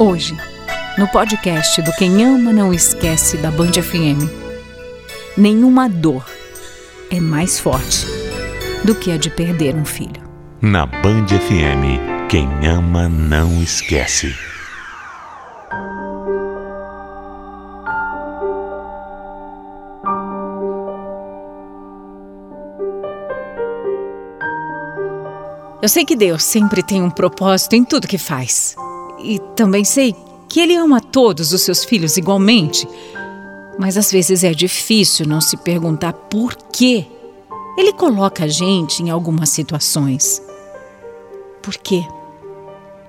Hoje, no podcast do Quem Ama Não Esquece da Band FM, nenhuma dor é mais forte do que a de perder um filho. Na Band FM, quem ama não esquece. Eu sei que Deus sempre tem um propósito em tudo que faz. E também sei que Ele ama todos os seus filhos igualmente. Mas às vezes é difícil não se perguntar por quê Ele coloca a gente em algumas situações. Por quê?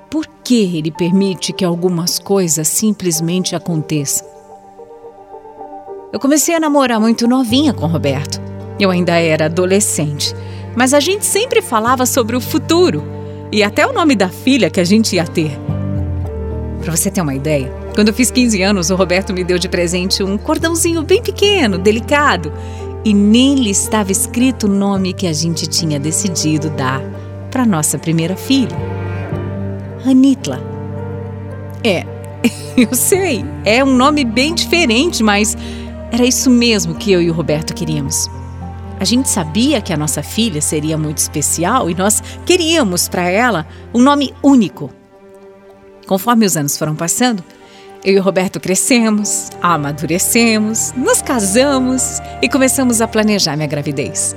Por que Ele permite que algumas coisas simplesmente aconteçam? Eu comecei a namorar muito novinha com Roberto. Eu ainda era adolescente mas a gente sempre falava sobre o futuro e até o nome da filha que a gente ia ter. Para você ter uma ideia, quando eu fiz 15 anos, o Roberto me deu de presente um cordãozinho bem pequeno, delicado, e nele estava escrito o nome que a gente tinha decidido dar para nossa primeira filha, Ranitla. É, eu sei, é um nome bem diferente, mas era isso mesmo que eu e o Roberto queríamos. A gente sabia que a nossa filha seria muito especial e nós queríamos para ela um nome único. Conforme os anos foram passando, eu e o Roberto crescemos, amadurecemos, nos casamos e começamos a planejar minha gravidez.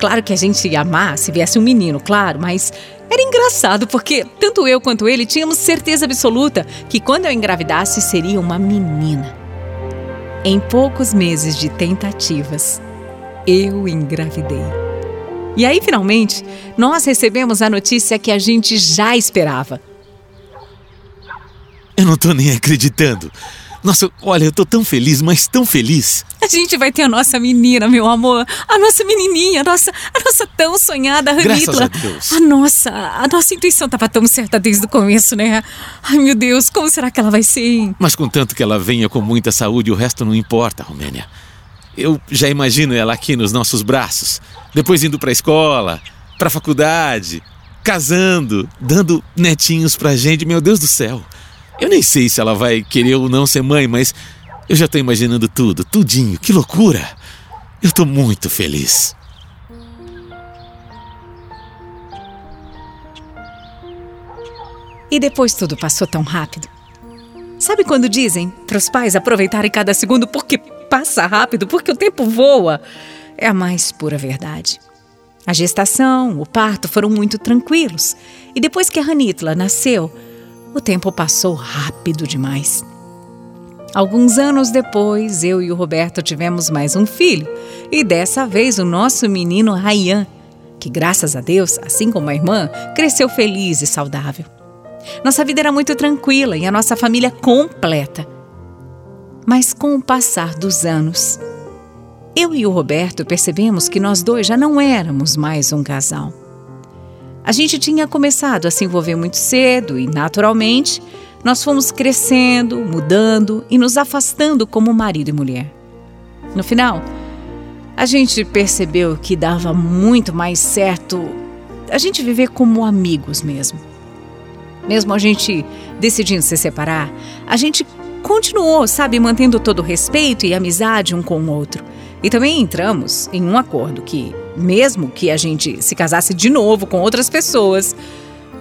Claro que a gente ia amar se viesse um menino, claro, mas era engraçado porque tanto eu quanto ele tínhamos certeza absoluta que quando eu engravidasse seria uma menina. Em poucos meses de tentativas, eu engravidei. E aí, finalmente, nós recebemos a notícia que a gente já esperava. Eu não tô nem acreditando. Nossa, olha, eu tô tão feliz, mas tão feliz. A gente vai ter a nossa menina, meu amor. A nossa menininha, a nossa, a nossa tão sonhada Ranitla. Graças a Deus. A nossa, a nossa intuição tava tão certa desde o começo, né? Ai, meu Deus, como será que ela vai ser? Mas contanto que ela venha com muita saúde, o resto não importa, Romênia. Eu já imagino ela aqui nos nossos braços, depois indo para a escola, para a faculdade, casando, dando netinhos pra gente. Meu Deus do céu. Eu nem sei se ela vai querer ou não ser mãe, mas eu já tô imaginando tudo, tudinho. Que loucura! Eu tô muito feliz. E depois tudo passou tão rápido. Sabe quando dizem para os pais aproveitarem cada segundo porque passa rápido, porque o tempo voa? É a mais pura verdade. A gestação, o parto foram muito tranquilos. E depois que a Ranitla nasceu, o tempo passou rápido demais. Alguns anos depois, eu e o Roberto tivemos mais um filho, e dessa vez o nosso menino Rayan, que graças a Deus, assim como a irmã, cresceu feliz e saudável. Nossa vida era muito tranquila e a nossa família completa. Mas com o passar dos anos, eu e o Roberto percebemos que nós dois já não éramos mais um casal. A gente tinha começado a se envolver muito cedo e, naturalmente, nós fomos crescendo, mudando e nos afastando como marido e mulher. No final, a gente percebeu que dava muito mais certo a gente viver como amigos mesmo. Mesmo a gente decidindo se separar, a gente continuou, sabe, mantendo todo o respeito e amizade um com o outro. E também entramos em um acordo que, mesmo que a gente se casasse de novo com outras pessoas,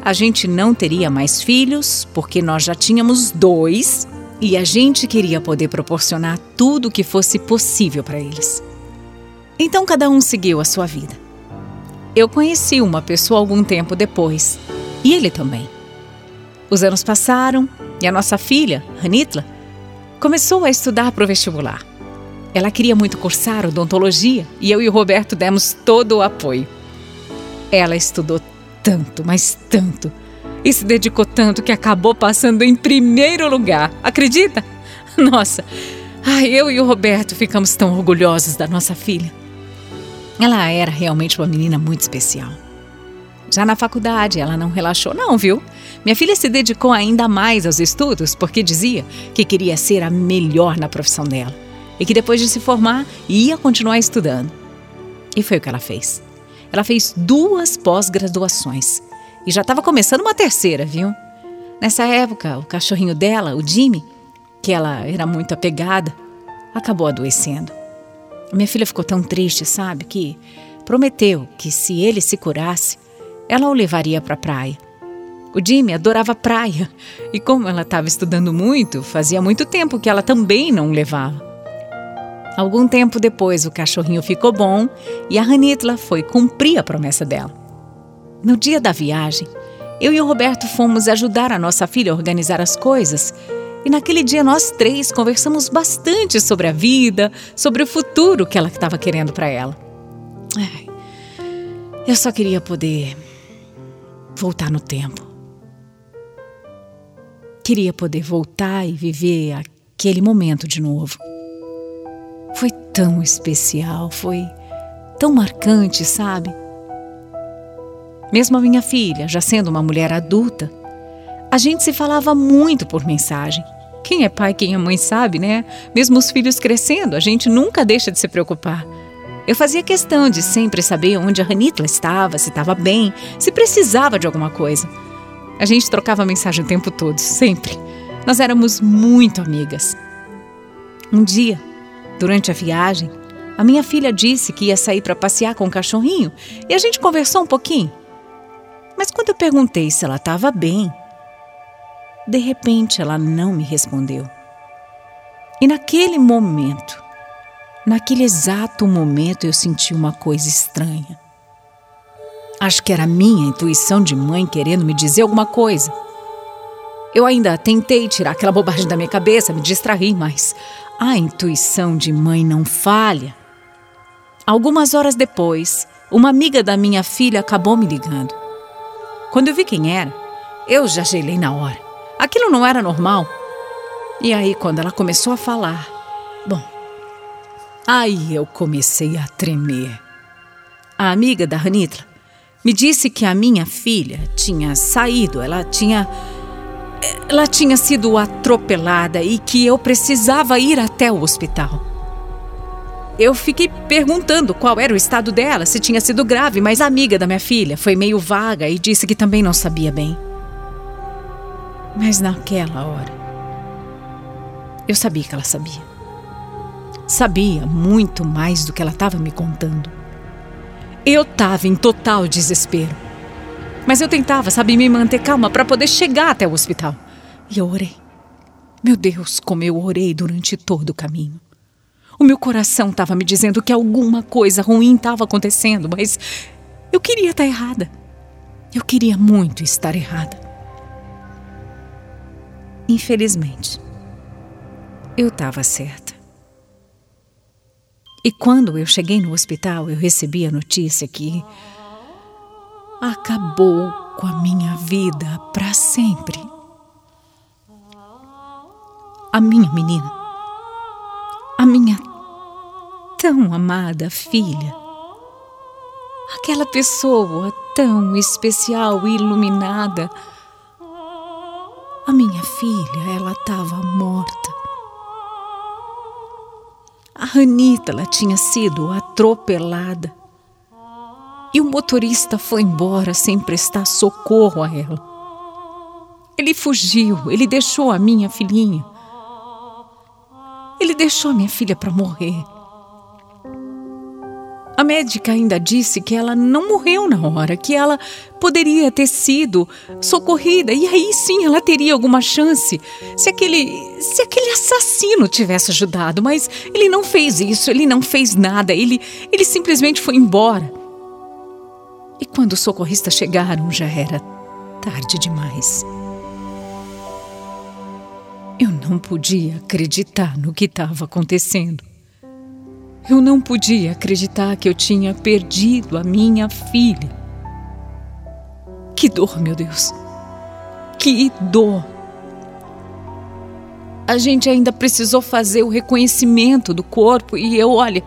a gente não teria mais filhos, porque nós já tínhamos dois e a gente queria poder proporcionar tudo o que fosse possível para eles. Então cada um seguiu a sua vida. Eu conheci uma pessoa algum tempo depois, e ele também. Os anos passaram e a nossa filha, Ranitla, começou a estudar para o vestibular. Ela queria muito cursar odontologia e eu e o Roberto demos todo o apoio. Ela estudou tanto, mas tanto, e se dedicou tanto que acabou passando em primeiro lugar. Acredita? Nossa, ai, eu e o Roberto ficamos tão orgulhosos da nossa filha. Ela era realmente uma menina muito especial. Já na faculdade, ela não relaxou, não, viu? Minha filha se dedicou ainda mais aos estudos porque dizia que queria ser a melhor na profissão dela e que depois de se formar ia continuar estudando. E foi o que ela fez. Ela fez duas pós-graduações e já estava começando uma terceira, viu? Nessa época, o cachorrinho dela, o Jimmy, que ela era muito apegada, acabou adoecendo. Minha filha ficou tão triste, sabe, que prometeu que se ele se curasse, ela o levaria para a praia. O Jimmy adorava praia e, como ela estava estudando muito, fazia muito tempo que ela também não o levava. Algum tempo depois, o cachorrinho ficou bom e a Ranitla foi cumprir a promessa dela. No dia da viagem, eu e o Roberto fomos ajudar a nossa filha a organizar as coisas. E naquele dia nós três conversamos bastante sobre a vida, sobre o futuro que ela estava querendo para ela. Ai, eu só queria poder voltar no tempo. Queria poder voltar e viver aquele momento de novo. Foi tão especial, foi tão marcante, sabe? Mesmo a minha filha, já sendo uma mulher adulta, a gente se falava muito por mensagem. Quem é pai, quem é mãe sabe, né? Mesmo os filhos crescendo, a gente nunca deixa de se preocupar. Eu fazia questão de sempre saber onde a Ranitla estava, se estava bem, se precisava de alguma coisa. A gente trocava mensagem o tempo todo, sempre. Nós éramos muito amigas. Um dia, Durante a viagem, a minha filha disse que ia sair para passear com o cachorrinho e a gente conversou um pouquinho. Mas quando eu perguntei se ela estava bem, de repente ela não me respondeu. E naquele momento, naquele exato momento, eu senti uma coisa estranha. Acho que era minha intuição de mãe querendo me dizer alguma coisa. Eu ainda tentei tirar aquela bobagem da minha cabeça, me distrair, mas a intuição de mãe não falha. Algumas horas depois, uma amiga da minha filha acabou me ligando. Quando eu vi quem era, eu já gelei na hora. Aquilo não era normal. E aí, quando ela começou a falar, bom, aí eu comecei a tremer. A amiga da Ranitla me disse que a minha filha tinha saído, ela tinha ela tinha sido atropelada e que eu precisava ir até o hospital. Eu fiquei perguntando qual era o estado dela, se tinha sido grave, mas a amiga da minha filha foi meio vaga e disse que também não sabia bem. Mas naquela hora, eu sabia que ela sabia. Sabia muito mais do que ela estava me contando. Eu estava em total desespero. Mas eu tentava, sabe, me manter calma para poder chegar até o hospital. E eu orei. Meu Deus, como eu orei durante todo o caminho. O meu coração estava me dizendo que alguma coisa ruim estava acontecendo, mas eu queria estar errada. Eu queria muito estar errada. Infelizmente, eu estava certa. E quando eu cheguei no hospital, eu recebi a notícia que acabou com a minha vida para sempre. A minha menina, a minha tão amada filha, aquela pessoa tão especial e iluminada, a minha filha, ela estava morta. A Ranita, ela tinha sido atropelada e o motorista foi embora sem prestar socorro a ela. Ele fugiu, ele deixou a minha filhinha. Ele deixou a minha filha para morrer. A médica ainda disse que ela não morreu na hora, que ela poderia ter sido socorrida e aí sim ela teria alguma chance se aquele se aquele assassino tivesse ajudado, mas ele não fez isso, ele não fez nada, ele ele simplesmente foi embora. E quando os socorristas chegaram, já era tarde demais. Eu não podia acreditar no que estava acontecendo. Eu não podia acreditar que eu tinha perdido a minha filha. Que dor, meu Deus! Que dor! A gente ainda precisou fazer o reconhecimento do corpo e eu, olha,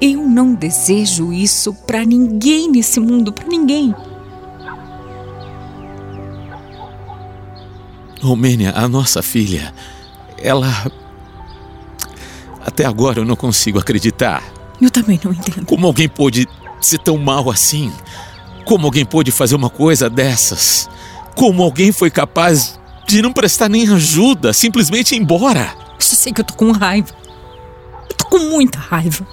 eu não desejo isso para ninguém nesse mundo, para ninguém. Romênia, a nossa filha, ela. Até agora eu não consigo acreditar. Eu também não entendo. Como alguém pôde ser tão mal assim? Como alguém pôde fazer uma coisa dessas? Como alguém foi capaz de não prestar nem ajuda, simplesmente ir embora? Eu só sei que eu tô com raiva. Eu tô com muita raiva.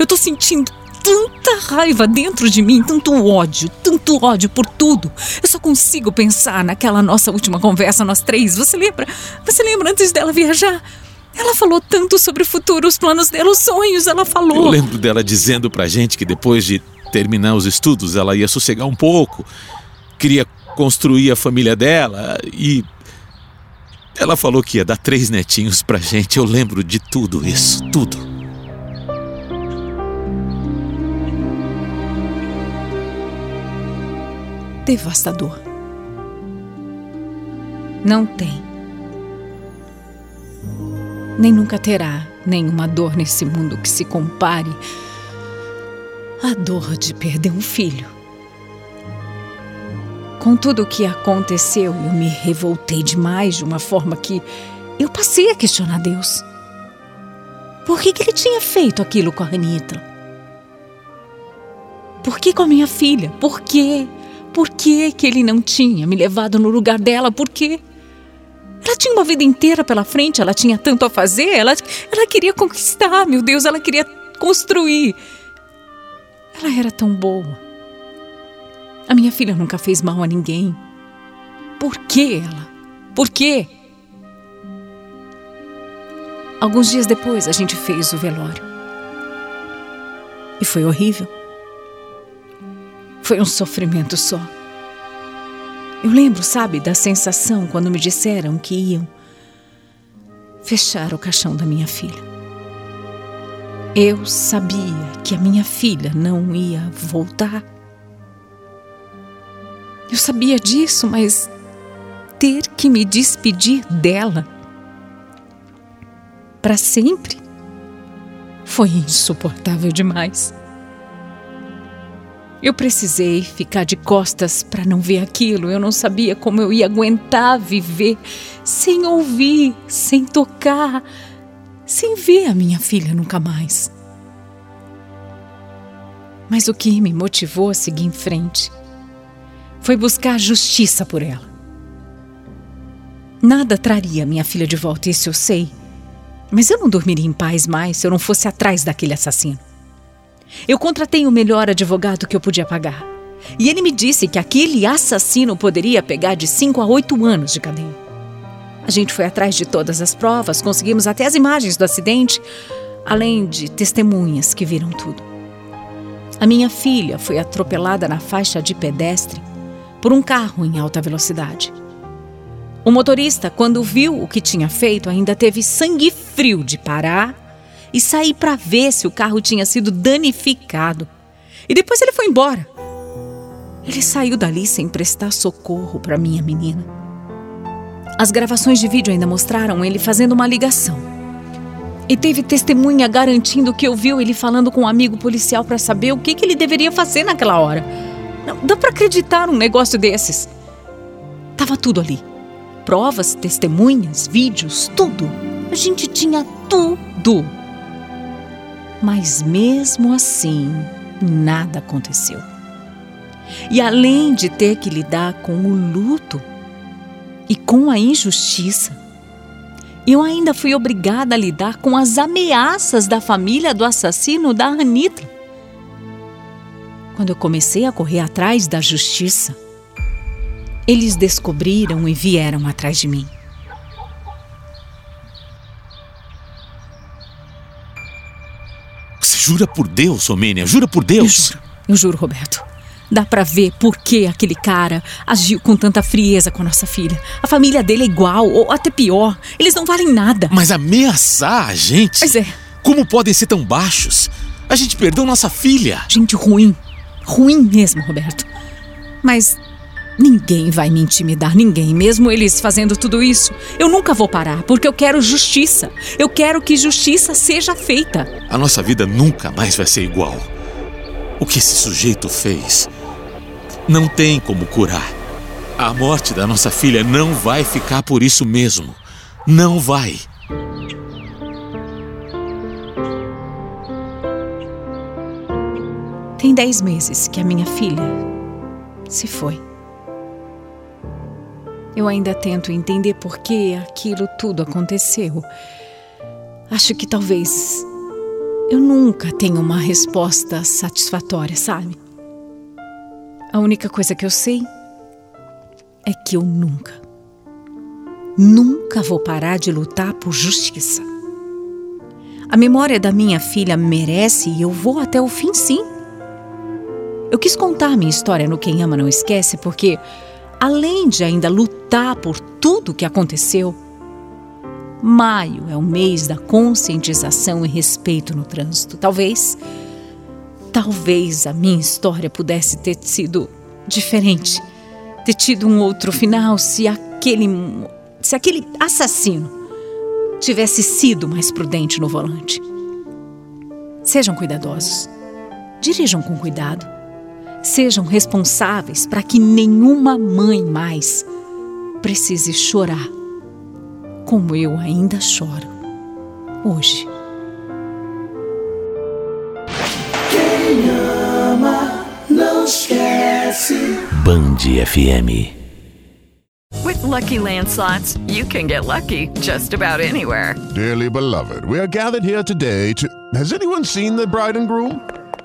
Eu tô sentindo tanta raiva dentro de mim, tanto ódio, tanto ódio por tudo. Eu só consigo pensar naquela nossa última conversa, nós três. Você lembra? Você lembra antes dela viajar? Ela falou tanto sobre o futuro, os planos dela, os sonhos, ela falou. Eu lembro dela dizendo pra gente que depois de terminar os estudos ela ia sossegar um pouco, queria construir a família dela e. Ela falou que ia dar três netinhos pra gente. Eu lembro de tudo isso, tudo. Devastador. Não tem. Nem nunca terá nenhuma dor nesse mundo que se compare à dor de perder um filho. Com tudo o que aconteceu, eu me revoltei demais de uma forma que eu passei a questionar Deus. Por que, que ele tinha feito aquilo com a Anitta? Por que com a minha filha? Por quê? Por que, que ele não tinha me levado no lugar dela? Por quê? Ela tinha uma vida inteira pela frente, ela tinha tanto a fazer, ela, ela queria conquistar, meu Deus, ela queria construir. Ela era tão boa. A minha filha nunca fez mal a ninguém. Por que ela? Por quê? Alguns dias depois a gente fez o velório. E foi horrível. Foi um sofrimento só. Eu lembro, sabe, da sensação quando me disseram que iam fechar o caixão da minha filha. Eu sabia que a minha filha não ia voltar. Eu sabia disso, mas ter que me despedir dela para sempre foi insuportável demais. Eu precisei ficar de costas para não ver aquilo. Eu não sabia como eu ia aguentar viver sem ouvir, sem tocar, sem ver a minha filha nunca mais. Mas o que me motivou a seguir em frente foi buscar justiça por ela. Nada traria minha filha de volta, isso eu sei. Mas eu não dormiria em paz mais se eu não fosse atrás daquele assassino. Eu contratei o melhor advogado que eu podia pagar. E ele me disse que aquele assassino poderia pegar de 5 a 8 anos de cadeia. A gente foi atrás de todas as provas, conseguimos até as imagens do acidente, além de testemunhas que viram tudo. A minha filha foi atropelada na faixa de pedestre por um carro em alta velocidade. O motorista, quando viu o que tinha feito, ainda teve sangue frio de parar e sair para ver se o carro tinha sido danificado. E depois ele foi embora. Ele saiu dali sem prestar socorro para minha menina. As gravações de vídeo ainda mostraram ele fazendo uma ligação. E teve testemunha garantindo que ouviu ele falando com um amigo policial para saber o que, que ele deveria fazer naquela hora. Não dá para acreditar um negócio desses. Tava tudo ali. Provas, testemunhas, vídeos, tudo. A gente tinha tudo. Mas mesmo assim, nada aconteceu. E além de ter que lidar com o luto e com a injustiça, eu ainda fui obrigada a lidar com as ameaças da família do assassino da Anitta. Quando eu comecei a correr atrás da justiça, eles descobriram e vieram atrás de mim. Jura por Deus, Omênia, jura por Deus. Eu juro, eu juro, Roberto. Dá para ver por que aquele cara agiu com tanta frieza com a nossa filha. A família dele é igual, ou até pior. Eles não valem nada. Mas ameaçar a gente? Pois é. Como podem ser tão baixos? A gente perdeu nossa filha. Gente ruim. Ruim mesmo, Roberto. Mas Ninguém vai me intimidar, ninguém. Mesmo eles fazendo tudo isso, eu nunca vou parar, porque eu quero justiça. Eu quero que justiça seja feita. A nossa vida nunca mais vai ser igual. O que esse sujeito fez não tem como curar. A morte da nossa filha não vai ficar por isso mesmo. Não vai. Tem dez meses que a minha filha se foi. Eu ainda tento entender por que aquilo tudo aconteceu. Acho que talvez eu nunca tenha uma resposta satisfatória, sabe? A única coisa que eu sei é que eu nunca, nunca vou parar de lutar por justiça. A memória da minha filha merece e eu vou até o fim, sim. Eu quis contar minha história no Quem Ama Não Esquece porque, além de ainda lutar por tudo o que aconteceu, maio é o mês da conscientização e respeito no trânsito. Talvez, talvez a minha história pudesse ter sido diferente, ter tido um outro final se aquele, se aquele assassino tivesse sido mais prudente no volante. Sejam cuidadosos. Dirijam com cuidado sejam responsáveis para que nenhuma mãe mais precise chorar como eu ainda choro hoje. Quem ama não esquece. Band FM. With lucky landslots, you can get lucky just about anywhere. Dearly beloved, we are gathered here today to. Has anyone seen the bride and groom?